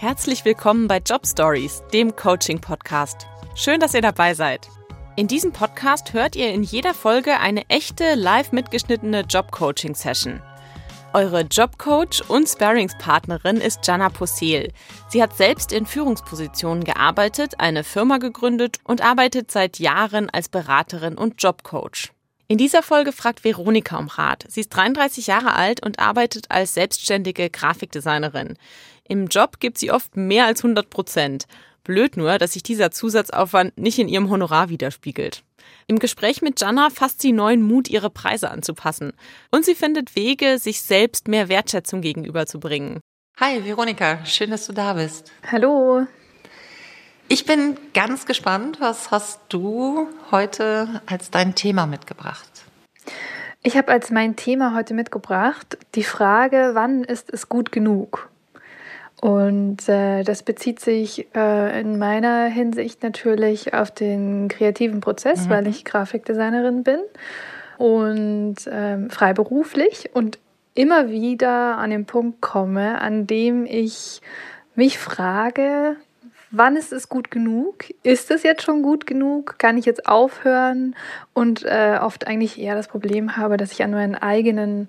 Herzlich willkommen bei Job Stories, dem Coaching-Podcast. Schön, dass ihr dabei seid. In diesem Podcast hört ihr in jeder Folge eine echte, live mitgeschnittene Job-Coaching-Session. Eure Jobcoach und Sparringspartnerin ist Jana Possel. Sie hat selbst in Führungspositionen gearbeitet, eine Firma gegründet und arbeitet seit Jahren als Beraterin und Jobcoach. In dieser Folge fragt Veronika um Rat. Sie ist 33 Jahre alt und arbeitet als selbstständige Grafikdesignerin. Im Job gibt sie oft mehr als 100 Prozent. Blöd nur, dass sich dieser Zusatzaufwand nicht in ihrem Honorar widerspiegelt. Im Gespräch mit Jana fasst sie neuen Mut, ihre Preise anzupassen. Und sie findet Wege, sich selbst mehr Wertschätzung gegenüberzubringen. Hi Veronika, schön, dass du da bist. Hallo. Ich bin ganz gespannt, was hast du heute als dein Thema mitgebracht? Ich habe als mein Thema heute mitgebracht die Frage, wann ist es gut genug? Und äh, das bezieht sich äh, in meiner Hinsicht natürlich auf den kreativen Prozess, mhm. weil ich Grafikdesignerin bin und ähm, freiberuflich und immer wieder an den Punkt komme, an dem ich mich frage, wann ist es gut genug? Ist es jetzt schon gut genug? Kann ich jetzt aufhören? Und äh, oft eigentlich eher das Problem habe, dass ich an meinen eigenen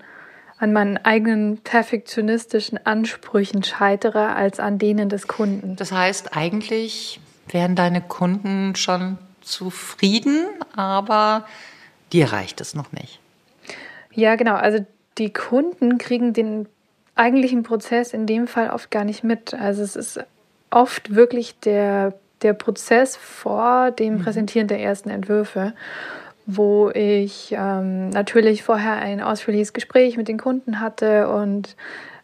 an meinen eigenen perfektionistischen Ansprüchen scheitere als an denen des Kunden. Das heißt, eigentlich wären deine Kunden schon zufrieden, aber dir reicht es noch nicht. Ja, genau. Also die Kunden kriegen den eigentlichen Prozess in dem Fall oft gar nicht mit. Also es ist oft wirklich der, der Prozess vor dem mhm. Präsentieren der ersten Entwürfe wo ich ähm, natürlich vorher ein ausführliches Gespräch mit den Kunden hatte und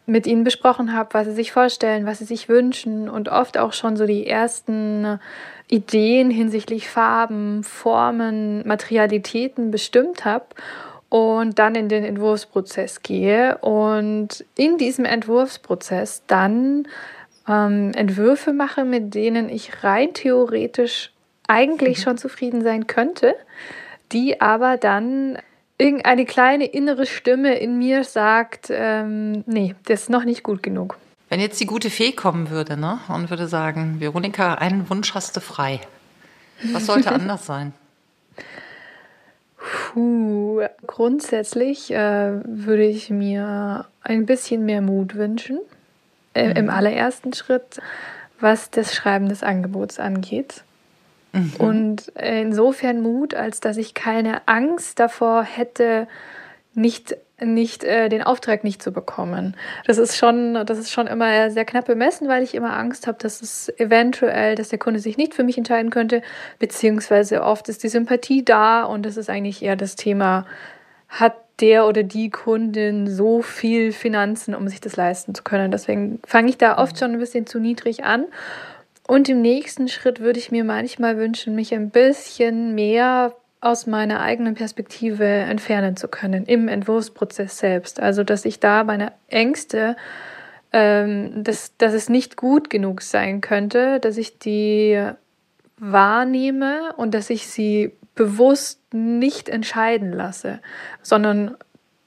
mit ihnen besprochen habe, was sie sich vorstellen, was sie sich wünschen und oft auch schon so die ersten Ideen hinsichtlich Farben, Formen, Materialitäten bestimmt habe und dann in den Entwurfsprozess gehe und in diesem Entwurfsprozess dann ähm, Entwürfe mache, mit denen ich rein theoretisch eigentlich mhm. schon zufrieden sein könnte, die aber dann irgendeine kleine innere Stimme in mir sagt, ähm, nee, das ist noch nicht gut genug. Wenn jetzt die gute Fee kommen würde ne, und würde sagen, Veronika, einen Wunsch hast du frei. Was sollte anders sein? Puh, grundsätzlich äh, würde ich mir ein bisschen mehr Mut wünschen. Äh, mhm. Im allerersten Schritt, was das Schreiben des Angebots angeht. Mhm. Und insofern Mut, als dass ich keine Angst davor hätte, nicht nicht äh, den Auftrag nicht zu bekommen. Das ist schon, das ist schon immer sehr knapp bemessen, weil ich immer Angst habe, dass es eventuell, dass der Kunde sich nicht für mich entscheiden könnte, beziehungsweise oft ist die Sympathie da und das ist eigentlich eher das Thema, hat der oder die Kundin so viel Finanzen, um sich das leisten zu können. Deswegen fange ich da oft mhm. schon ein bisschen zu niedrig an und im nächsten Schritt würde ich mir manchmal wünschen, mich ein bisschen mehr aus meiner eigenen Perspektive entfernen zu können im Entwurfsprozess selbst. Also, dass ich da meine Ängste, ähm, dass, dass es nicht gut genug sein könnte, dass ich die wahrnehme und dass ich sie bewusst nicht entscheiden lasse, sondern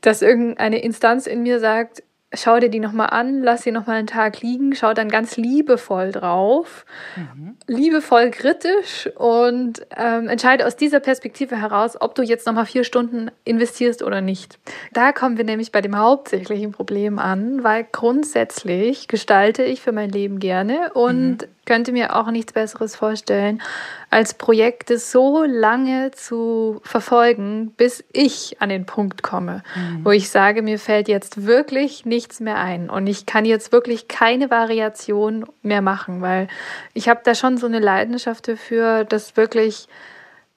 dass irgendeine Instanz in mir sagt, schau dir die nochmal an, lass sie nochmal einen Tag liegen, schau dann ganz liebevoll drauf, mhm. liebevoll kritisch und ähm, entscheide aus dieser Perspektive heraus, ob du jetzt nochmal vier Stunden investierst oder nicht. Da kommen wir nämlich bei dem hauptsächlichen Problem an, weil grundsätzlich gestalte ich für mein Leben gerne und mhm. Könnte mir auch nichts Besseres vorstellen, als Projekte so lange zu verfolgen, bis ich an den Punkt komme, mhm. wo ich sage, mir fällt jetzt wirklich nichts mehr ein und ich kann jetzt wirklich keine Variation mehr machen, weil ich habe da schon so eine Leidenschaft dafür, das wirklich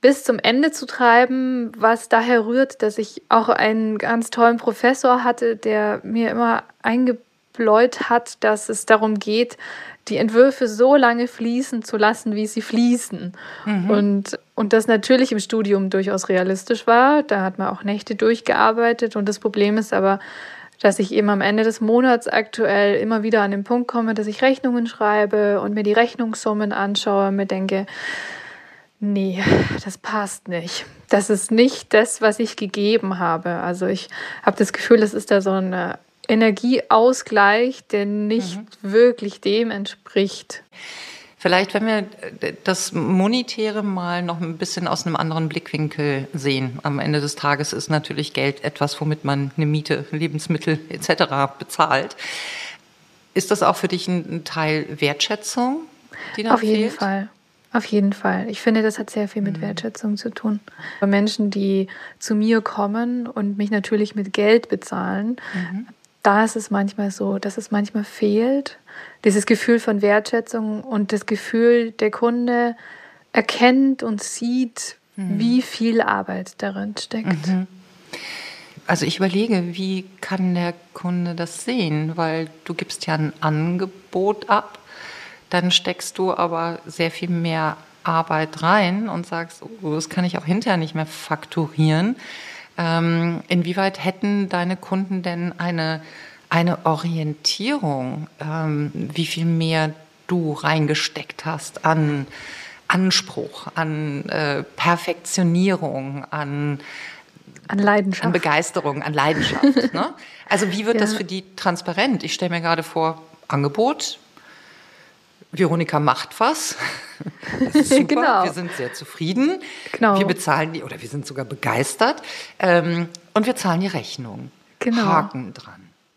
bis zum Ende zu treiben, was daher rührt, dass ich auch einen ganz tollen Professor hatte, der mir immer eingebläut hat, dass es darum geht, die Entwürfe so lange fließen zu lassen, wie sie fließen. Mhm. Und, und das natürlich im Studium durchaus realistisch war. Da hat man auch Nächte durchgearbeitet. Und das Problem ist aber, dass ich eben am Ende des Monats aktuell immer wieder an den Punkt komme, dass ich Rechnungen schreibe und mir die Rechnungssummen anschaue und mir denke, nee, das passt nicht. Das ist nicht das, was ich gegeben habe. Also ich habe das Gefühl, es ist da so eine Energieausgleich, der nicht mhm. wirklich dem entspricht. Vielleicht, wenn wir das Monetäre mal noch ein bisschen aus einem anderen Blickwinkel sehen. Am Ende des Tages ist natürlich Geld etwas, womit man eine Miete, Lebensmittel etc. bezahlt. Ist das auch für dich ein Teil Wertschätzung, die da Auf fehlt? jeden Fall. Auf jeden Fall. Ich finde, das hat sehr viel mit mhm. Wertschätzung zu tun. Menschen, die zu mir kommen und mich natürlich mit Geld bezahlen, mhm. Da ist es manchmal so, dass es manchmal fehlt, dieses Gefühl von Wertschätzung und das Gefühl, der Kunde erkennt und sieht, mhm. wie viel Arbeit darin steckt. Mhm. Also ich überlege, wie kann der Kunde das sehen? Weil du gibst ja ein Angebot ab dann steckst du aber sehr viel mehr Arbeit rein und sagst, oh, das kann ich auch hinterher nicht mehr fakturieren. Ähm, inwieweit hätten deine Kunden denn eine, eine Orientierung, ähm, wie viel mehr du reingesteckt hast an Anspruch, an äh, Perfektionierung, an an Leidenschaft. An Begeisterung, an Leidenschaft. ne? Also wie wird ja. das für die transparent? Ich stelle mir gerade vor, Angebot, Veronika macht was. Das ist super. genau. Wir sind sehr zufrieden. Genau. Wir bezahlen die, oder wir sind sogar begeistert. Ähm, und wir zahlen die Rechnung. Genau. Haken dran.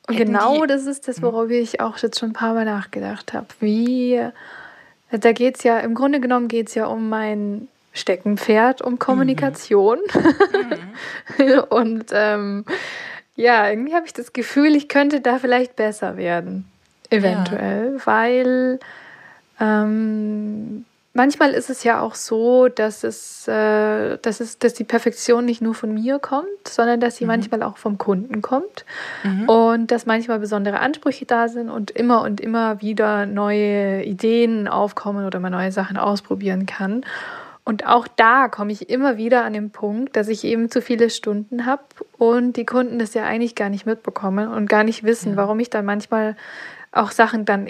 Und Hätten genau die, das ist das, hm? worauf ich auch jetzt schon ein paar Mal nachgedacht habe. Wie, da geht es ja, im Grunde genommen geht es ja um mein Steckenpferd, um Kommunikation. Mhm. und ähm, ja, irgendwie habe ich das Gefühl, ich könnte da vielleicht besser werden. Eventuell, ja. weil ähm, manchmal ist es ja auch so, dass es, äh, dass es, dass die Perfektion nicht nur von mir kommt, sondern dass sie mhm. manchmal auch vom Kunden kommt mhm. und dass manchmal besondere Ansprüche da sind und immer und immer wieder neue Ideen aufkommen oder man neue Sachen ausprobieren kann. Und auch da komme ich immer wieder an den Punkt, dass ich eben zu viele Stunden habe und die Kunden das ja eigentlich gar nicht mitbekommen und gar nicht wissen, ja. warum ich dann manchmal auch Sachen dann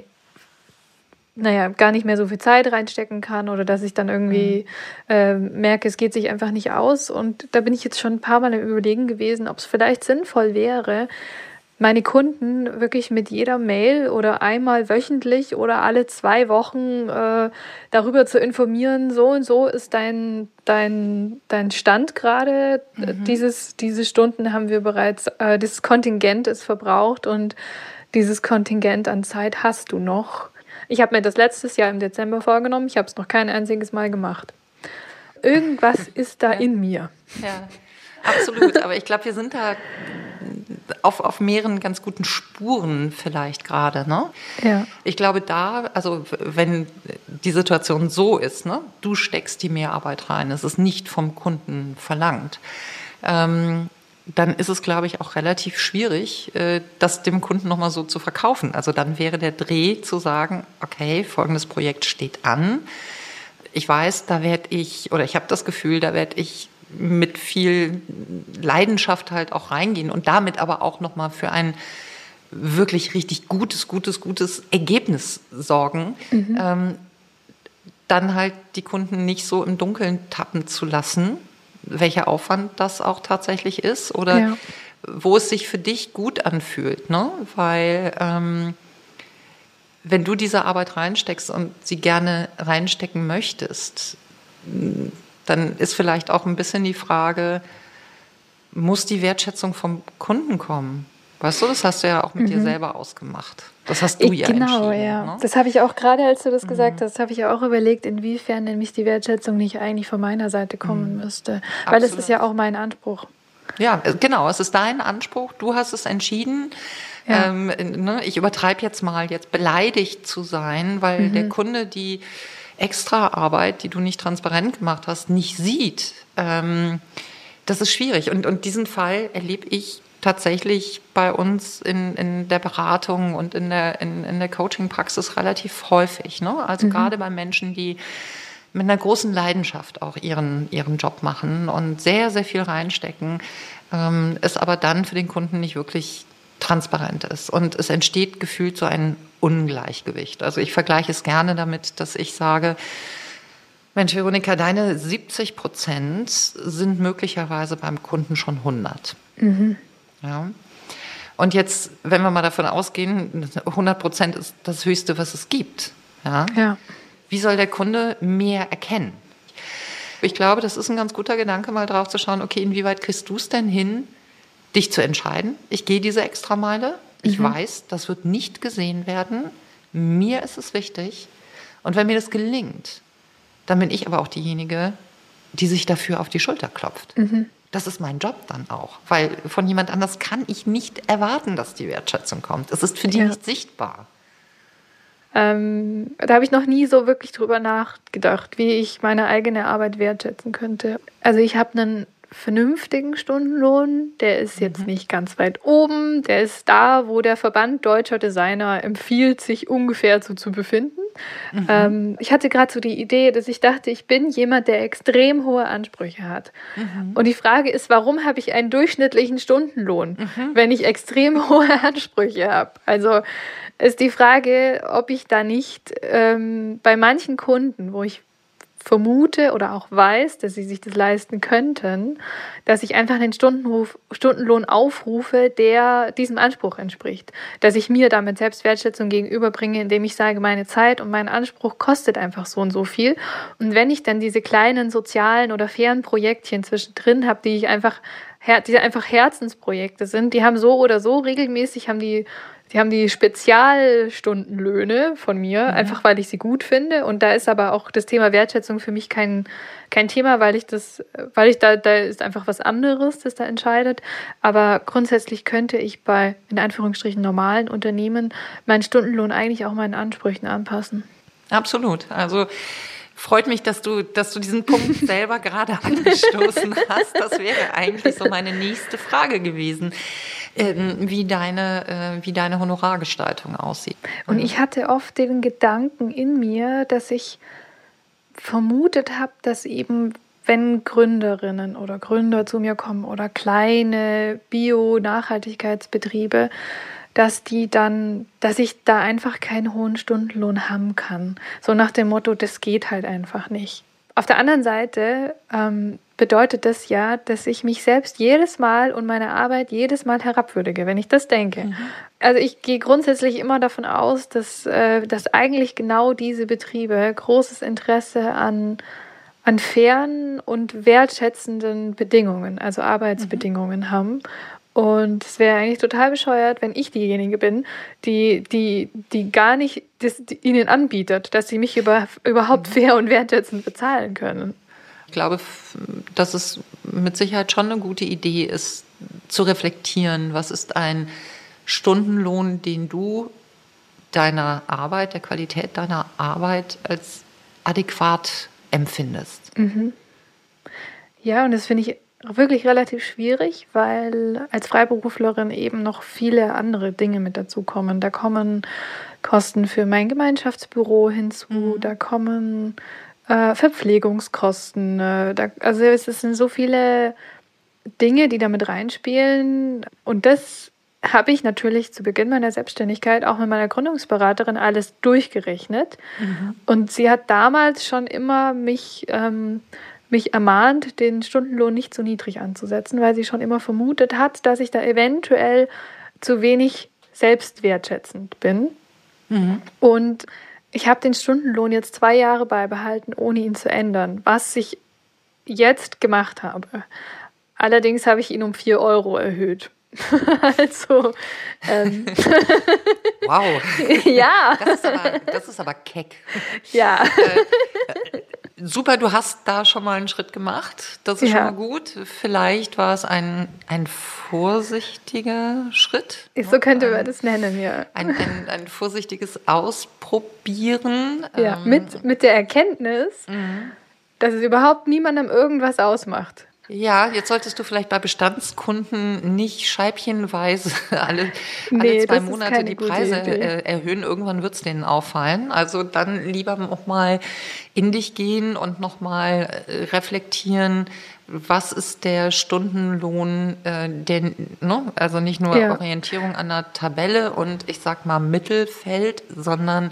naja, gar nicht mehr so viel Zeit reinstecken kann oder dass ich dann irgendwie mhm. äh, merke, es geht sich einfach nicht aus. Und da bin ich jetzt schon ein paar Mal im Überlegen gewesen, ob es vielleicht sinnvoll wäre, meine Kunden wirklich mit jeder Mail oder einmal wöchentlich oder alle zwei Wochen äh, darüber zu informieren, so und so ist dein, dein, dein Stand gerade. Mhm. Dieses, diese Stunden haben wir bereits, äh, dieses Kontingent ist verbraucht und dieses Kontingent an Zeit hast du noch. Ich habe mir das letztes Jahr im Dezember vorgenommen. Ich habe es noch kein einziges Mal gemacht. Irgendwas ist da ja. in mir. Ja, absolut. Aber ich glaube, wir sind da auf, auf mehreren ganz guten Spuren vielleicht gerade. Ne? Ja. Ich glaube, da, also wenn die Situation so ist, ne, du steckst die Mehrarbeit rein, es ist nicht vom Kunden verlangt. Ähm, dann ist es, glaube ich, auch relativ schwierig, äh, das dem Kunden nochmal so zu verkaufen. Also dann wäre der Dreh zu sagen, okay, folgendes Projekt steht an. Ich weiß, da werde ich, oder ich habe das Gefühl, da werde ich mit viel Leidenschaft halt auch reingehen und damit aber auch nochmal für ein wirklich richtig gutes, gutes, gutes Ergebnis sorgen. Mhm. Ähm, dann halt die Kunden nicht so im Dunkeln tappen zu lassen, welcher Aufwand das auch tatsächlich ist oder ja. wo es sich für dich gut anfühlt. Ne? Weil ähm, wenn du diese Arbeit reinsteckst und sie gerne reinstecken möchtest, dann ist vielleicht auch ein bisschen die Frage, muss die Wertschätzung vom Kunden kommen? Weißt du, das hast du ja auch mit mhm. dir selber ausgemacht. Das hast du ich, ja Genau, ja. Ne? Das habe ich auch gerade, als du das mhm. gesagt hast, habe ich ja auch überlegt, inwiefern nämlich die Wertschätzung nicht eigentlich von meiner Seite kommen mhm. müsste. Weil es ist ja auch mein Anspruch. Ja, genau, es ist dein Anspruch. Du hast es entschieden. Ja. Ähm, ne, ich übertreibe jetzt mal, jetzt beleidigt zu sein, weil mhm. der Kunde die extra Arbeit, die du nicht transparent gemacht hast, nicht sieht. Ähm, das ist schwierig. Und, und diesen Fall erlebe ich tatsächlich bei uns in, in der Beratung und in der, in, in der Coaching-Praxis relativ häufig. Ne? Also mhm. gerade bei Menschen, die mit einer großen Leidenschaft auch ihren, ihren Job machen und sehr, sehr viel reinstecken, ähm, es aber dann für den Kunden nicht wirklich transparent ist. Und es entsteht gefühlt so ein Ungleichgewicht. Also ich vergleiche es gerne damit, dass ich sage, Mensch, Veronika, deine 70 Prozent sind möglicherweise beim Kunden schon 100. Mhm. Ja. Und jetzt, wenn wir mal davon ausgehen, 100 Prozent ist das Höchste, was es gibt. Ja? ja. Wie soll der Kunde mehr erkennen? Ich glaube, das ist ein ganz guter Gedanke, mal drauf zu schauen, okay, inwieweit kriegst du es denn hin, dich zu entscheiden? Ich gehe diese Extrameile. Ich mhm. weiß, das wird nicht gesehen werden. Mir ist es wichtig. Und wenn mir das gelingt, dann bin ich aber auch diejenige, die sich dafür auf die Schulter klopft. Mhm. Das ist mein Job dann auch, weil von jemand anders kann ich nicht erwarten, dass die Wertschätzung kommt. Es ist für die ja. nicht sichtbar. Ähm, da habe ich noch nie so wirklich drüber nachgedacht, wie ich meine eigene Arbeit wertschätzen könnte. Also ich habe einen vernünftigen Stundenlohn. Der ist jetzt mhm. nicht ganz weit oben. Der ist da, wo der Verband deutscher Designer empfiehlt, sich ungefähr so zu befinden. Mhm. Ähm, ich hatte gerade so die Idee, dass ich dachte, ich bin jemand, der extrem hohe Ansprüche hat. Mhm. Und die Frage ist, warum habe ich einen durchschnittlichen Stundenlohn, mhm. wenn ich extrem hohe Ansprüche habe? Also ist die Frage, ob ich da nicht ähm, bei manchen Kunden, wo ich vermute oder auch weiß, dass sie sich das leisten könnten, dass ich einfach einen Stundenruf, Stundenlohn aufrufe, der diesem Anspruch entspricht. Dass ich mir damit Selbstwertschätzung gegenüberbringe, indem ich sage, meine Zeit und mein Anspruch kostet einfach so und so viel. Und wenn ich dann diese kleinen sozialen oder fairen Projektchen zwischendrin habe, die ich einfach, die einfach Herzensprojekte sind, die haben so oder so regelmäßig, haben die die haben die Spezialstundenlöhne von mir, mhm. einfach weil ich sie gut finde. Und da ist aber auch das Thema Wertschätzung für mich kein, kein Thema, weil ich das, weil ich da, da ist einfach was anderes, das da entscheidet. Aber grundsätzlich könnte ich bei, in Anführungsstrichen, normalen Unternehmen meinen Stundenlohn eigentlich auch meinen Ansprüchen anpassen. Absolut. Also freut mich, dass du, dass du diesen Punkt selber gerade angestoßen hast. Das wäre eigentlich so meine nächste Frage gewesen, ähm, wie deine, äh, wie deine Honorargestaltung aussieht. Und ich hatte oft den Gedanken in mir, dass ich vermutet habe, dass eben wenn Gründerinnen oder Gründer zu mir kommen oder kleine Bio-Nachhaltigkeitsbetriebe, dass die dann, dass ich da einfach keinen hohen Stundenlohn haben kann. So nach dem Motto, das geht halt einfach nicht. Auf der anderen Seite ähm, bedeutet das ja, dass ich mich selbst jedes Mal und meine Arbeit jedes Mal herabwürdige, wenn ich das denke. Mhm. Also ich gehe grundsätzlich immer davon aus, dass, äh, dass eigentlich genau diese Betriebe großes Interesse an, an fairen und wertschätzenden Bedingungen, also Arbeitsbedingungen mhm. haben und es wäre eigentlich total bescheuert, wenn ich diejenige bin, die, die, die gar nicht das, die ihnen anbietet, dass sie mich über, überhaupt fair und wertschätzend bezahlen können. Ich glaube, dass es mit Sicherheit schon eine gute Idee ist, zu reflektieren, was ist ein Stundenlohn, den du deiner Arbeit, der Qualität deiner Arbeit als adäquat empfindest. Mhm. Ja, und das finde ich wirklich relativ schwierig, weil als Freiberuflerin eben noch viele andere Dinge mit dazukommen. Da kommen Kosten für mein Gemeinschaftsbüro hinzu, mhm. da kommen äh, Verpflegungskosten. Äh, da, also es sind so viele Dinge, die damit reinspielen. Und das habe ich natürlich zu Beginn meiner Selbstständigkeit auch mit meiner Gründungsberaterin alles durchgerechnet. Mhm. Und sie hat damals schon immer mich ähm, mich ermahnt, den Stundenlohn nicht zu niedrig anzusetzen, weil sie schon immer vermutet hat, dass ich da eventuell zu wenig selbstwertschätzend bin. Mhm. Und ich habe den Stundenlohn jetzt zwei Jahre beibehalten, ohne ihn zu ändern, was ich jetzt gemacht habe. Allerdings habe ich ihn um vier Euro erhöht. also. Ähm. Wow. ja. Das ist, aber, das ist aber keck. Ja. Super, du hast da schon mal einen Schritt gemacht. Das ist ja. schon mal gut. Vielleicht war es ein, ein vorsichtiger Schritt. So könnte man das nennen, ja. Ein, ein, ein vorsichtiges Ausprobieren. Ja, ähm, mit, mit der Erkenntnis, mhm. dass es überhaupt niemandem irgendwas ausmacht. Ja, jetzt solltest du vielleicht bei Bestandskunden nicht scheibchenweise alle, nee, alle zwei Monate die Preise äh, erhöhen. Irgendwann wird es denen auffallen. Also dann lieber nochmal in dich gehen und nochmal äh, reflektieren, was ist der Stundenlohn, äh, der, ne? also nicht nur ja. Orientierung an der Tabelle und ich sag mal Mittelfeld, sondern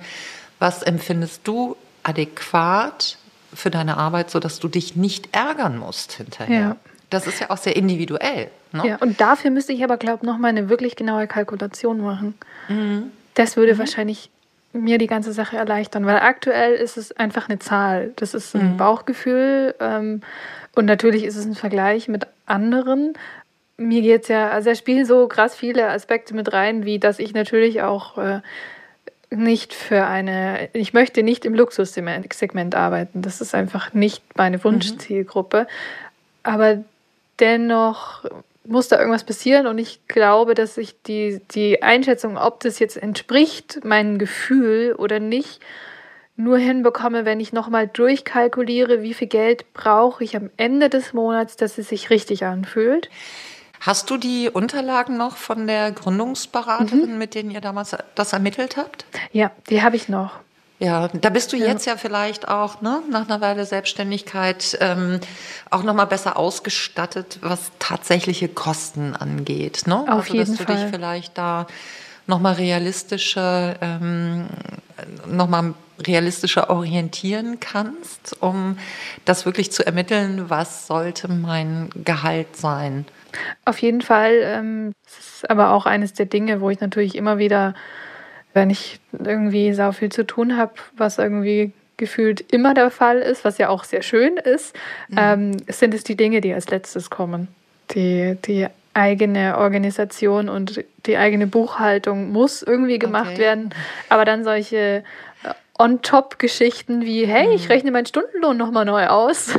was empfindest du adäquat für deine Arbeit, sodass du dich nicht ärgern musst hinterher. Ja. Das ist ja auch sehr individuell. Ne? Ja, und dafür müsste ich aber, glaube ich, nochmal eine wirklich genaue Kalkulation machen. Mhm. Das würde mhm. wahrscheinlich mir die ganze Sache erleichtern, weil aktuell ist es einfach eine Zahl. Das ist ein mhm. Bauchgefühl ähm, und natürlich ist es ein Vergleich mit anderen. Mir geht es ja, also da spielen so krass viele Aspekte mit rein, wie dass ich natürlich auch äh, nicht für eine, ich möchte nicht im Luxussegment arbeiten. Das ist einfach nicht meine mhm. Wunschzielgruppe. Aber dennoch muss da irgendwas passieren und ich glaube, dass ich die, die Einschätzung, ob das jetzt entspricht meinem Gefühl oder nicht, nur hinbekomme, wenn ich nochmal durchkalkuliere, wie viel Geld brauche ich am Ende des Monats, dass es sich richtig anfühlt. Hast du die Unterlagen noch von der Gründungsberaterin, mhm. mit denen ihr damals das ermittelt habt? Ja, die habe ich noch. Ja, da bist du jetzt ja, ja vielleicht auch ne, nach einer Weile Selbstständigkeit ähm, auch noch mal besser ausgestattet, was tatsächliche Kosten angeht. Ne? Auf also, jeden dass du dich vielleicht da noch mal realistischer, ähm, noch mal realistischer orientieren kannst, um das wirklich zu ermitteln, was sollte mein Gehalt sein. Auf jeden Fall. Ähm, das ist aber auch eines der Dinge, wo ich natürlich immer wieder, wenn ich irgendwie sau viel zu tun habe, was irgendwie gefühlt immer der Fall ist, was ja auch sehr schön ist, mhm. ähm, sind es die Dinge, die als letztes kommen. Die, die eigene Organisation und die eigene Buchhaltung muss irgendwie gemacht okay. werden. Aber dann solche On-Top-Geschichten wie, hey, ich mhm. rechne meinen Stundenlohn nochmal neu aus.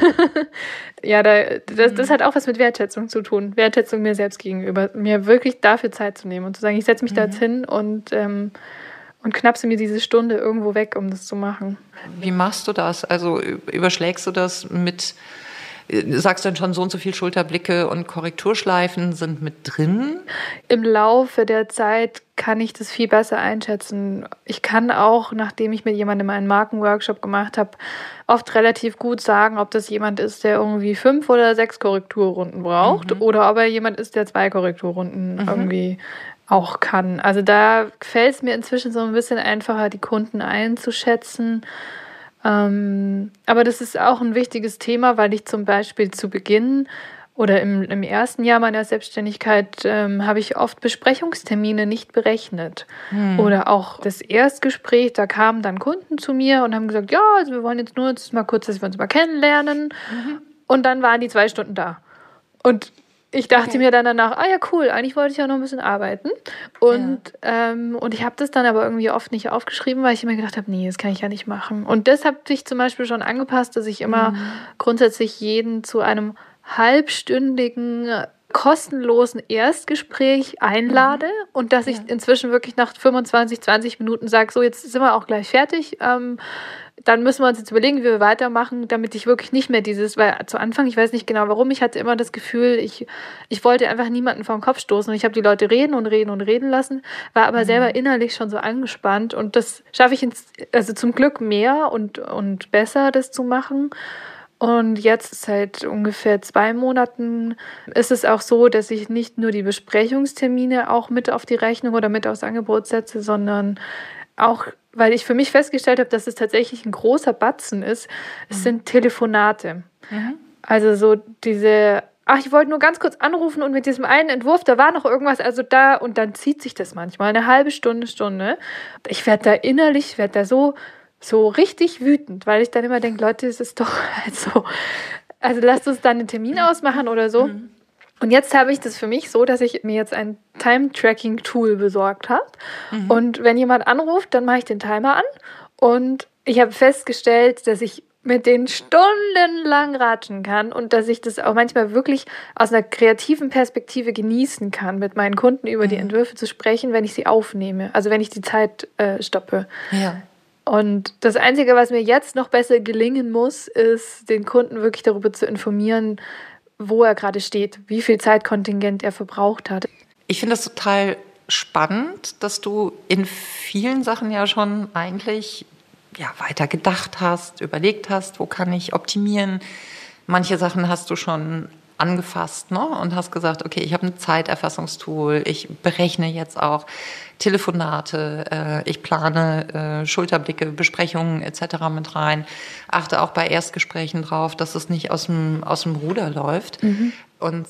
ja, da, das, das, mhm. hat auch was mit Wertschätzung zu tun. Wertschätzung mir selbst gegenüber. Mir wirklich dafür Zeit zu nehmen und zu sagen, ich setze mich mhm. da jetzt hin und, ähm, und knapse mir diese Stunde irgendwo weg, um das zu machen. Wie machst du das? Also überschlägst du das mit sagst du dann schon so und so viel Schulterblicke und Korrekturschleifen sind mit drin? Im Laufe der Zeit kann ich das viel besser einschätzen. Ich kann auch, nachdem ich mit jemandem einen Markenworkshop gemacht habe, oft relativ gut sagen, ob das jemand ist, der irgendwie fünf oder sechs Korrekturrunden braucht mhm. oder ob er jemand ist, der zwei Korrekturrunden mhm. irgendwie auch kann. Also da fällt es mir inzwischen so ein bisschen einfacher, die Kunden einzuschätzen ähm, aber das ist auch ein wichtiges Thema, weil ich zum Beispiel zu Beginn oder im, im ersten Jahr meiner Selbstständigkeit ähm, habe ich oft Besprechungstermine nicht berechnet. Hm. Oder auch das Erstgespräch, da kamen dann Kunden zu mir und haben gesagt, ja, also wir wollen jetzt nur jetzt mal kurz, dass wir uns mal kennenlernen. Mhm. Und dann waren die zwei Stunden da. Und ich dachte okay. mir dann danach, ah ja, cool, eigentlich wollte ich ja noch ein bisschen arbeiten. Und, ja. ähm, und ich habe das dann aber irgendwie oft nicht aufgeschrieben, weil ich mir gedacht habe, nee, das kann ich ja nicht machen. Und das habe ich zum Beispiel schon angepasst, dass ich immer mhm. grundsätzlich jeden zu einem halbstündigen kostenlosen Erstgespräch einlade mhm. und dass ich inzwischen wirklich nach 25, 20 Minuten sage, so jetzt sind wir auch gleich fertig. Ähm, dann müssen wir uns jetzt überlegen, wie wir weitermachen, damit ich wirklich nicht mehr dieses, weil zu Anfang, ich weiß nicht genau warum, ich hatte immer das Gefühl, ich, ich wollte einfach niemanden vor den Kopf stoßen und ich habe die Leute reden und reden und reden lassen, war aber mhm. selber innerlich schon so angespannt und das schaffe ich ins, also zum Glück mehr und, und besser, das zu machen. Und jetzt seit ungefähr zwei Monaten ist es auch so, dass ich nicht nur die Besprechungstermine auch mit auf die Rechnung oder mit aufs Angebot setze, sondern auch weil ich für mich festgestellt habe, dass es tatsächlich ein großer Batzen ist, es mhm. sind Telefonate. Mhm. Also so diese, ach, ich wollte nur ganz kurz anrufen und mit diesem einen Entwurf, da war noch irgendwas, also da, und dann zieht sich das manchmal eine halbe Stunde, Stunde. Ich werde da innerlich, werde da so, so richtig wütend, weil ich dann immer denke, Leute, es ist doch halt so, also lasst uns dann einen Termin ausmachen oder so. Mhm. Und jetzt habe ich das für mich so, dass ich mir jetzt ein Time-Tracking-Tool besorgt habe. Mhm. Und wenn jemand anruft, dann mache ich den Timer an. Und ich habe festgestellt, dass ich mit denen stundenlang ratschen kann und dass ich das auch manchmal wirklich aus einer kreativen Perspektive genießen kann, mit meinen Kunden über mhm. die Entwürfe zu sprechen, wenn ich sie aufnehme, also wenn ich die Zeit äh, stoppe. Ja. Und das Einzige, was mir jetzt noch besser gelingen muss, ist, den Kunden wirklich darüber zu informieren, wo er gerade steht, wie viel Zeitkontingent er verbraucht hat. Ich finde das total spannend, dass du in vielen Sachen ja schon eigentlich ja, weiter gedacht hast, überlegt hast, wo kann ich optimieren. Manche Sachen hast du schon angefasst ne? und hast gesagt, okay, ich habe ein Zeiterfassungstool, ich berechne jetzt auch Telefonate, äh, ich plane äh, Schulterblicke, Besprechungen etc. mit rein, achte auch bei Erstgesprächen drauf, dass es nicht aus dem, aus dem Ruder läuft mhm. und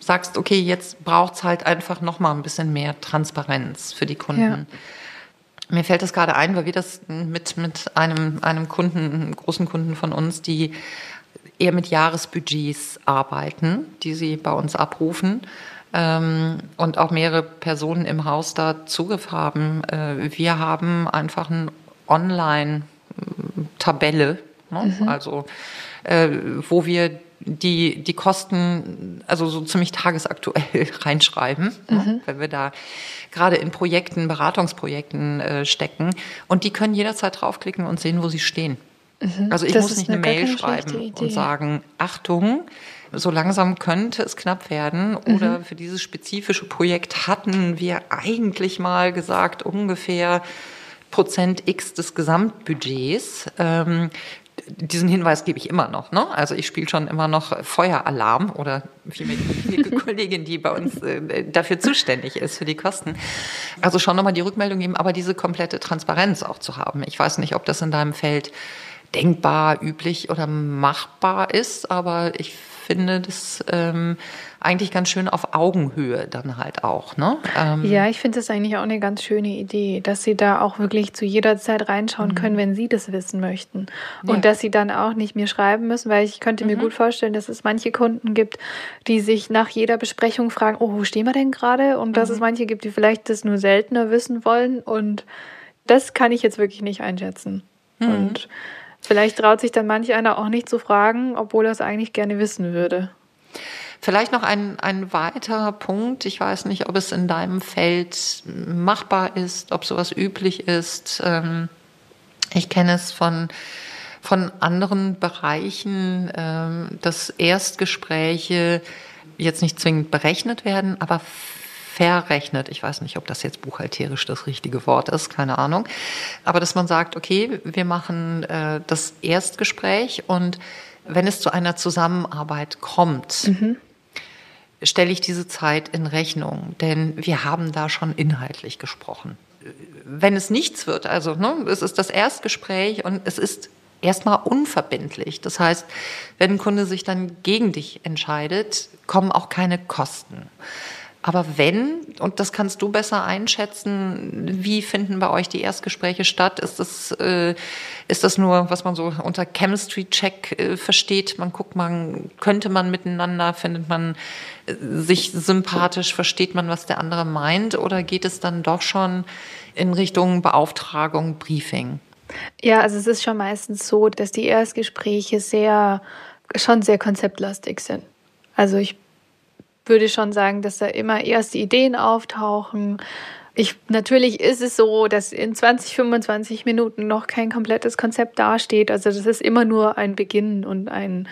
sagst, okay, jetzt braucht es halt einfach nochmal ein bisschen mehr Transparenz für die Kunden. Ja. Mir fällt das gerade ein, weil wir das mit, mit einem, einem Kunden, einem großen Kunden von uns, die eher mit Jahresbudgets arbeiten, die sie bei uns abrufen ähm, und auch mehrere Personen im Haus da Zugriff haben. Äh, wir haben einfach eine Online-Tabelle, ne? mhm. also äh, wo wir die, die Kosten also so ziemlich tagesaktuell reinschreiben, ne? mhm. ne? wenn wir da gerade in Projekten, Beratungsprojekten äh, stecken. Und die können jederzeit draufklicken und sehen, wo sie stehen. Mhm. Also ich das muss nicht eine, eine Mail schreiben und sagen, Achtung, so langsam könnte es knapp werden. Oder mhm. für dieses spezifische Projekt hatten wir eigentlich mal gesagt, ungefähr Prozent X des Gesamtbudgets. Ähm, diesen Hinweis gebe ich immer noch. Ne? Also ich spiele schon immer noch Feueralarm oder vielmehr die Kollegin, die bei uns äh, dafür zuständig ist, für die Kosten. Also schon nochmal die Rückmeldung geben, aber diese komplette Transparenz auch zu haben. Ich weiß nicht, ob das in deinem Feld denkbar, üblich oder machbar ist, aber ich finde das ähm, eigentlich ganz schön auf Augenhöhe dann halt auch. Ne? Ähm ja, ich finde das eigentlich auch eine ganz schöne Idee, dass Sie da auch wirklich zu jeder Zeit reinschauen mhm. können, wenn Sie das wissen möchten. Und ja. dass Sie dann auch nicht mir schreiben müssen, weil ich könnte mir mhm. gut vorstellen, dass es manche Kunden gibt, die sich nach jeder Besprechung fragen, oh, wo stehen wir denn gerade? Und dass mhm. es manche gibt, die vielleicht das nur seltener wissen wollen. Und das kann ich jetzt wirklich nicht einschätzen. Mhm. Und Vielleicht traut sich dann manch einer auch nicht zu fragen, obwohl er es eigentlich gerne wissen würde. Vielleicht noch ein, ein weiterer Punkt. Ich weiß nicht, ob es in deinem Feld machbar ist, ob sowas üblich ist. Ähm, ich kenne es von, von anderen Bereichen, ähm, dass Erstgespräche jetzt nicht zwingend berechnet werden, aber verrechnet. Ich weiß nicht, ob das jetzt buchhalterisch das richtige Wort ist, keine Ahnung. Aber dass man sagt, okay, wir machen äh, das Erstgespräch und wenn es zu einer Zusammenarbeit kommt, mhm. stelle ich diese Zeit in Rechnung, denn wir haben da schon inhaltlich gesprochen. Wenn es nichts wird, also ne, es ist das Erstgespräch und es ist erstmal unverbindlich. Das heißt, wenn ein Kunde sich dann gegen dich entscheidet, kommen auch keine Kosten. Aber wenn, und das kannst du besser einschätzen, wie finden bei euch die Erstgespräche statt? Ist das, äh, ist das nur, was man so unter Chemistry Check äh, versteht? Man guckt, man, könnte man miteinander, findet man äh, sich sympathisch, versteht man, was der andere meint? Oder geht es dann doch schon in Richtung Beauftragung, Briefing? Ja, also es ist schon meistens so, dass die Erstgespräche sehr, schon sehr konzeptlastig sind. Also ich würde schon sagen, dass da immer erste Ideen auftauchen. Ich, natürlich ist es so, dass in 20, 25 Minuten noch kein komplettes Konzept dasteht. Also das ist immer nur ein Beginn und ein,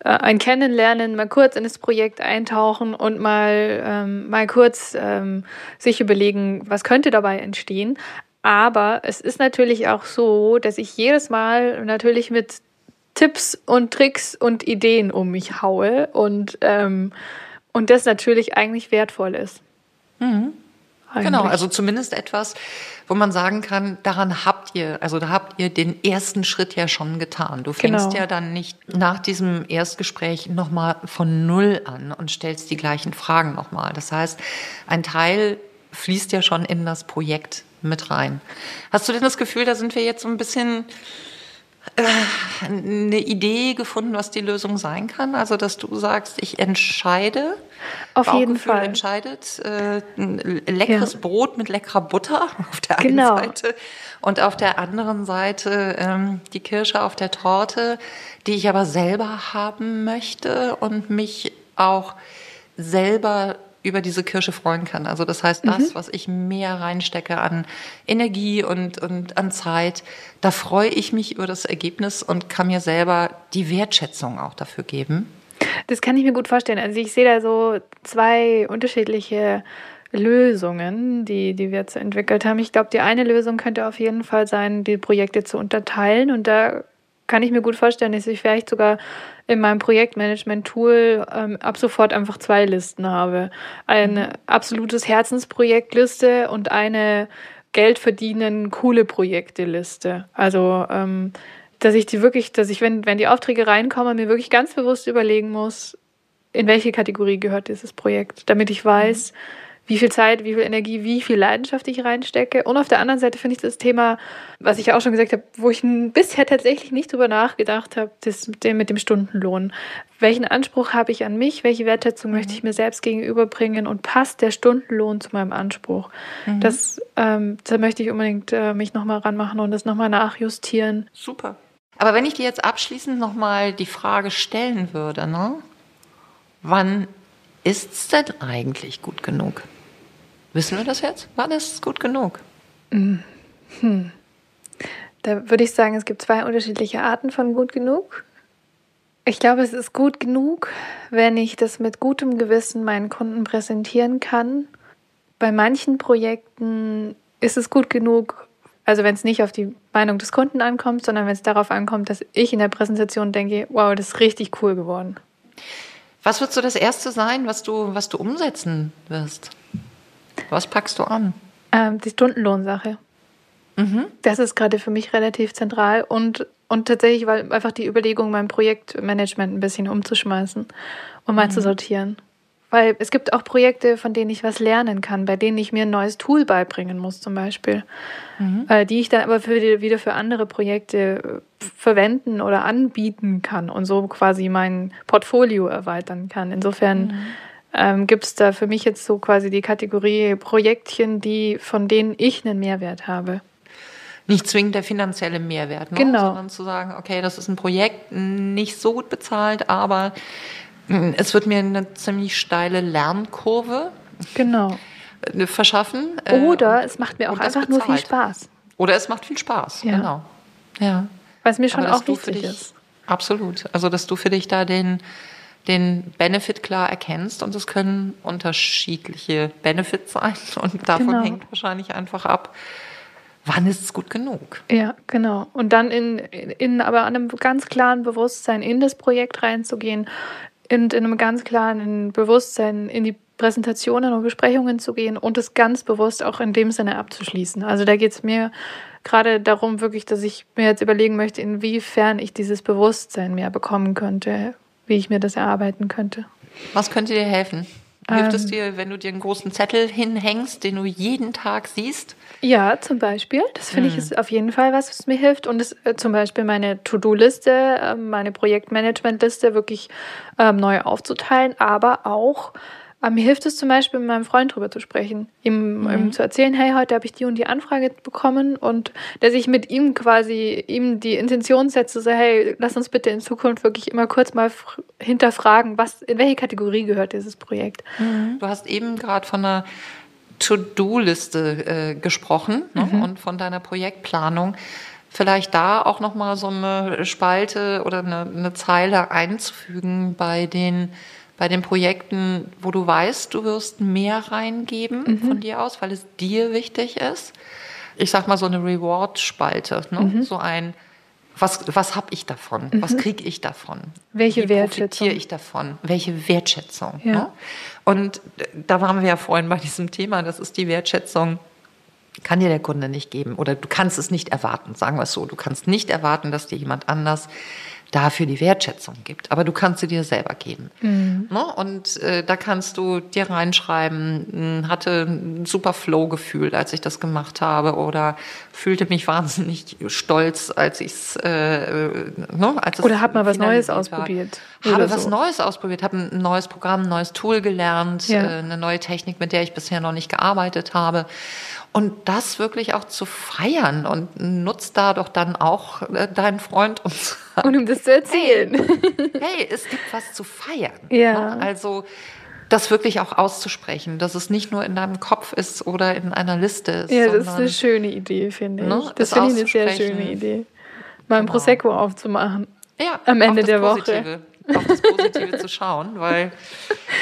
äh, ein Kennenlernen, mal kurz in das Projekt eintauchen und mal, ähm, mal kurz ähm, sich überlegen, was könnte dabei entstehen. Aber es ist natürlich auch so, dass ich jedes Mal natürlich mit Tipps und Tricks und Ideen um mich haue und ähm, und das natürlich eigentlich wertvoll ist. Mhm. Genau, also zumindest etwas, wo man sagen kann, daran habt ihr, also da habt ihr den ersten Schritt ja schon getan. Du fängst genau. ja dann nicht nach diesem Erstgespräch nochmal von Null an und stellst die gleichen Fragen nochmal. Das heißt, ein Teil fließt ja schon in das Projekt mit rein. Hast du denn das Gefühl, da sind wir jetzt so ein bisschen eine Idee gefunden, was die Lösung sein kann? Also, dass du sagst, ich entscheide. Auf jeden Fall. entscheidet. Äh, ein leckeres ja. Brot mit leckerer Butter auf der einen genau. Seite und auf der anderen Seite ähm, die Kirsche auf der Torte, die ich aber selber haben möchte und mich auch selber über diese Kirsche freuen kann. Also das heißt, das, mhm. was ich mehr reinstecke an Energie und, und an Zeit, da freue ich mich über das Ergebnis und kann mir selber die Wertschätzung auch dafür geben. Das kann ich mir gut vorstellen. Also ich sehe da so zwei unterschiedliche Lösungen, die, die wir jetzt entwickelt haben. Ich glaube, die eine Lösung könnte auf jeden Fall sein, die Projekte zu unterteilen und da kann ich mir gut vorstellen, dass ich vielleicht sogar in meinem Projektmanagement-Tool ähm, ab sofort einfach zwei Listen habe. Eine mhm. absolutes Herzensprojektliste und eine Geld verdienen, coole Projekte-Liste. Also, ähm, dass ich die wirklich, dass ich, wenn, wenn die Aufträge reinkommen, mir wirklich ganz bewusst überlegen muss, in welche Kategorie gehört dieses Projekt, damit ich weiß, mhm wie viel Zeit, wie viel Energie, wie viel Leidenschaft ich reinstecke. Und auf der anderen Seite finde ich das Thema, was ich auch schon gesagt habe, wo ich bisher tatsächlich nicht drüber nachgedacht habe, das mit dem, mit dem Stundenlohn. Welchen Anspruch habe ich an mich? Welche Wertschätzung mhm. möchte ich mir selbst gegenüberbringen? Und passt der Stundenlohn zu meinem Anspruch? Mhm. Das, ähm, da möchte ich unbedingt äh, mich nochmal ranmachen und das nochmal nachjustieren. Super. Aber wenn ich dir jetzt abschließend nochmal die Frage stellen würde, ne? wann ist es denn eigentlich gut genug? Wissen wir das jetzt? War das gut genug? Hm. Da würde ich sagen, es gibt zwei unterschiedliche Arten von gut genug. Ich glaube, es ist gut genug, wenn ich das mit gutem Gewissen meinen Kunden präsentieren kann. Bei manchen Projekten ist es gut genug, also wenn es nicht auf die Meinung des Kunden ankommt, sondern wenn es darauf ankommt, dass ich in der Präsentation denke, wow, das ist richtig cool geworden. Was wird so das Erste sein, was du, was du umsetzen wirst? Was packst du an? Ähm, die Stundenlohnsache. Mhm. Das ist gerade für mich relativ zentral und, und tatsächlich, weil einfach die Überlegung, mein Projektmanagement ein bisschen umzuschmeißen und mal mhm. zu sortieren. Weil es gibt auch Projekte, von denen ich was lernen kann, bei denen ich mir ein neues Tool beibringen muss, zum Beispiel, mhm. äh, die ich dann aber für wieder für andere Projekte äh, verwenden oder anbieten kann und so quasi mein Portfolio erweitern kann. Insofern mhm ähm, gibt es da für mich jetzt so quasi die Kategorie Projektchen, die, von denen ich einen Mehrwert habe. Nicht zwingend der finanzielle Mehrwert, ne? genau. sondern zu sagen, okay, das ist ein Projekt, nicht so gut bezahlt, aber hm, es wird mir eine ziemlich steile Lernkurve genau. Äh, verschaffen. Äh, Oder und, es macht mir auch einfach nur viel Spaß. Oder es macht viel Spaß, ja. genau. Ja. Was mir schon auch wichtig dich, ist. Absolut. Also, dass du für dich da den, den Benefit klar erkennst und es können unterschiedliche Benefits sein und davon genau. hängt wahrscheinlich einfach ab, wann ist es gut genug. Ja, genau. Und dann in, in aber einem ganz klaren Bewusstsein in das Projekt reinzugehen und in einem ganz klaren Bewusstsein in die Präsentationen und Besprechungen zu gehen und es ganz bewusst auch in dem Sinne abzuschließen. Also da geht es mir gerade darum, wirklich, dass ich mir jetzt überlegen möchte, inwiefern ich dieses Bewusstsein mehr bekommen könnte wie ich mir das erarbeiten könnte. Was könnte dir helfen? Hilft ähm, es dir, wenn du dir einen großen Zettel hinhängst, den du jeden Tag siehst? Ja, zum Beispiel. Das finde hm. ich ist auf jeden Fall was, was mir hilft. Und das, äh, zum Beispiel meine To-Do-Liste, äh, meine Projektmanagement-Liste wirklich ähm, neu aufzuteilen, aber auch aber mir hilft es zum Beispiel, mit meinem Freund drüber zu sprechen, ihm, mhm. ihm zu erzählen, hey, heute habe ich die und die Anfrage bekommen und dass ich mit ihm quasi ihm die Intention setze, so, hey, lass uns bitte in Zukunft wirklich immer kurz mal hinterfragen, was, in welche Kategorie gehört dieses Projekt. Mhm. Du hast eben gerade von einer To-Do-Liste äh, gesprochen ne? mhm. und von deiner Projektplanung vielleicht da auch noch mal so eine Spalte oder eine, eine Zeile einzufügen bei den bei den Projekten, wo du weißt, du wirst mehr reingeben mhm. von dir aus, weil es dir wichtig ist. Ich sag mal so eine Reward-Spalte, ne? mhm. so ein was, was habe ich davon? Mhm. Was kriege ich davon? Welche Wie Wertschätzung? profitiere ich davon? Welche Wertschätzung? Ja. Ne? Und da waren wir ja vorhin bei diesem Thema, das ist die Wertschätzung, kann dir der Kunde nicht geben oder du kannst es nicht erwarten, sagen wir es so. Du kannst nicht erwarten, dass dir jemand anders dafür die Wertschätzung gibt. Aber du kannst sie dir selber geben. Mhm. Ne? Und äh, da kannst du dir reinschreiben, hm, hatte ein super Flow-Gefühl, als ich das gemacht habe oder fühlte mich wahnsinnig stolz, als ich äh, äh, ne? als es Oder hab mal was Neues war. ausprobiert. Habe so. was Neues ausprobiert, habe ein neues Programm, ein neues Tool gelernt, ja. äh, eine neue Technik, mit der ich bisher noch nicht gearbeitet habe. Und das wirklich auch zu feiern und nutzt da doch dann auch äh, deinen Freund und, und um das zu erzählen. Hey, hey, es gibt was zu feiern. Ja. Ne? Also das wirklich auch auszusprechen, dass es nicht nur in deinem Kopf ist oder in einer Liste ist. Ja, das ist eine schöne Idee, finde ich. Ne, das finde ich eine sehr schöne Idee. Mal ein genau. Prosecco aufzumachen. Ja, am Ende der Positive. Woche auf das Positive zu schauen, weil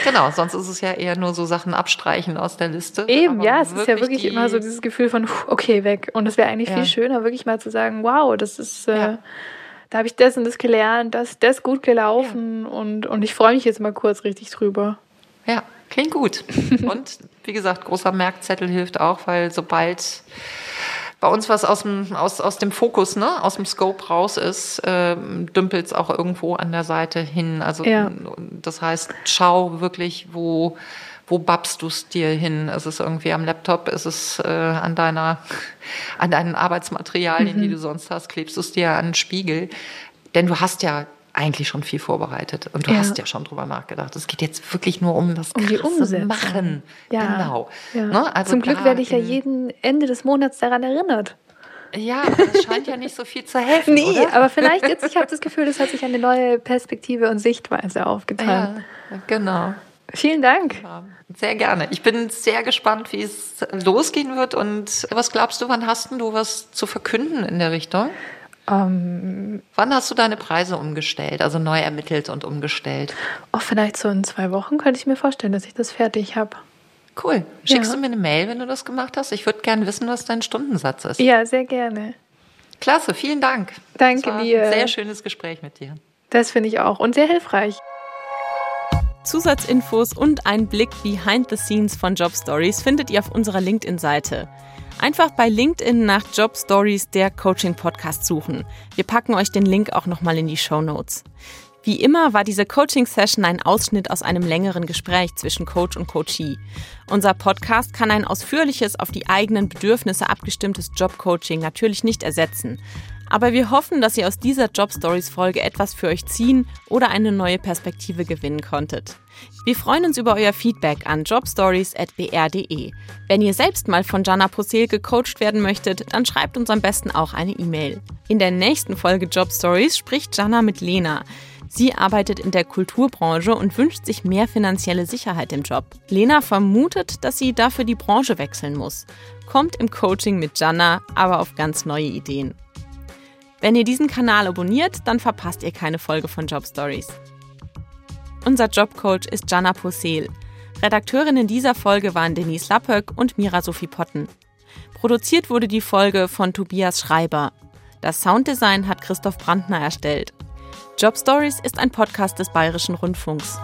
genau, sonst ist es ja eher nur so Sachen abstreichen aus der Liste. Eben, ja, es ist ja wirklich immer so dieses Gefühl von, okay, weg. Und es wäre eigentlich ja. viel schöner, wirklich mal zu sagen, wow, das ist, äh, da habe ich das und das gelernt, das, das gut gelaufen ja. und, und ich freue mich jetzt mal kurz richtig drüber. Ja, klingt gut. und wie gesagt, großer Merkzettel hilft auch, weil sobald bei uns was aus dem, aus, aus dem Fokus, ne, aus dem Scope raus ist, äh, dümpelt es auch irgendwo an der Seite hin. Also ja. das heißt, schau wirklich, wo, wo babst du es dir hin? Ist es irgendwie am Laptop? Ist es äh, an deiner, an deinen Arbeitsmaterialien, mhm. die du sonst hast? Klebst du es dir an den Spiegel? Denn du hast ja eigentlich schon viel vorbereitet und du ja. hast ja schon drüber nachgedacht. Es geht jetzt wirklich nur um das um die Umsetzung. Machen. Ja. Genau. Ja. Ne? Also Zum Glück werde ich ja jeden Ende des Monats daran erinnert. Ja, das scheint ja nicht so viel zu helfen. Nee, oder? aber vielleicht jetzt, ich habe das Gefühl, es hat sich eine neue Perspektive und Sichtweise aufgetan. Ja, genau. Vielen Dank. Sehr gerne. Ich bin sehr gespannt, wie es losgehen wird. Und was glaubst du, wann hast du was zu verkünden in der Richtung? Ähm, Wann hast du deine Preise umgestellt, also neu ermittelt und umgestellt? Oh, vielleicht so in zwei Wochen könnte ich mir vorstellen, dass ich das fertig habe. Cool. Schickst ja. du mir eine Mail, wenn du das gemacht hast? Ich würde gerne wissen, was dein Stundensatz ist. Ja, sehr gerne. Klasse, vielen Dank. Danke das war dir. Ein sehr schönes Gespräch mit dir. Das finde ich auch und sehr hilfreich. Zusatzinfos und ein Blick behind the scenes von Job Stories findet ihr auf unserer LinkedIn-Seite. Einfach bei LinkedIn nach Job Stories der Coaching Podcast suchen. Wir packen euch den Link auch nochmal in die Show Notes. Wie immer war diese Coaching-Session ein Ausschnitt aus einem längeren Gespräch zwischen Coach und Coachee. Unser Podcast kann ein ausführliches, auf die eigenen Bedürfnisse abgestimmtes Jobcoaching natürlich nicht ersetzen. Aber wir hoffen, dass ihr aus dieser Job Stories Folge etwas für euch ziehen oder eine neue Perspektive gewinnen konntet. Wir freuen uns über euer Feedback an jobstories.br.de. Wenn ihr selbst mal von Jana Posel gecoacht werden möchtet, dann schreibt uns am besten auch eine E-Mail. In der nächsten Folge Job Stories spricht Jana mit Lena. Sie arbeitet in der Kulturbranche und wünscht sich mehr finanzielle Sicherheit im Job. Lena vermutet, dass sie dafür die Branche wechseln muss. Kommt im Coaching mit Jana aber auf ganz neue Ideen. Wenn ihr diesen Kanal abonniert, dann verpasst ihr keine Folge von Job Stories. Unser Jobcoach ist Jana Posel. Redakteurinnen dieser Folge waren Denise Lappöck und Mira Sophie Potten. Produziert wurde die Folge von Tobias Schreiber. Das Sounddesign hat Christoph Brandner erstellt. Job Stories ist ein Podcast des Bayerischen Rundfunks.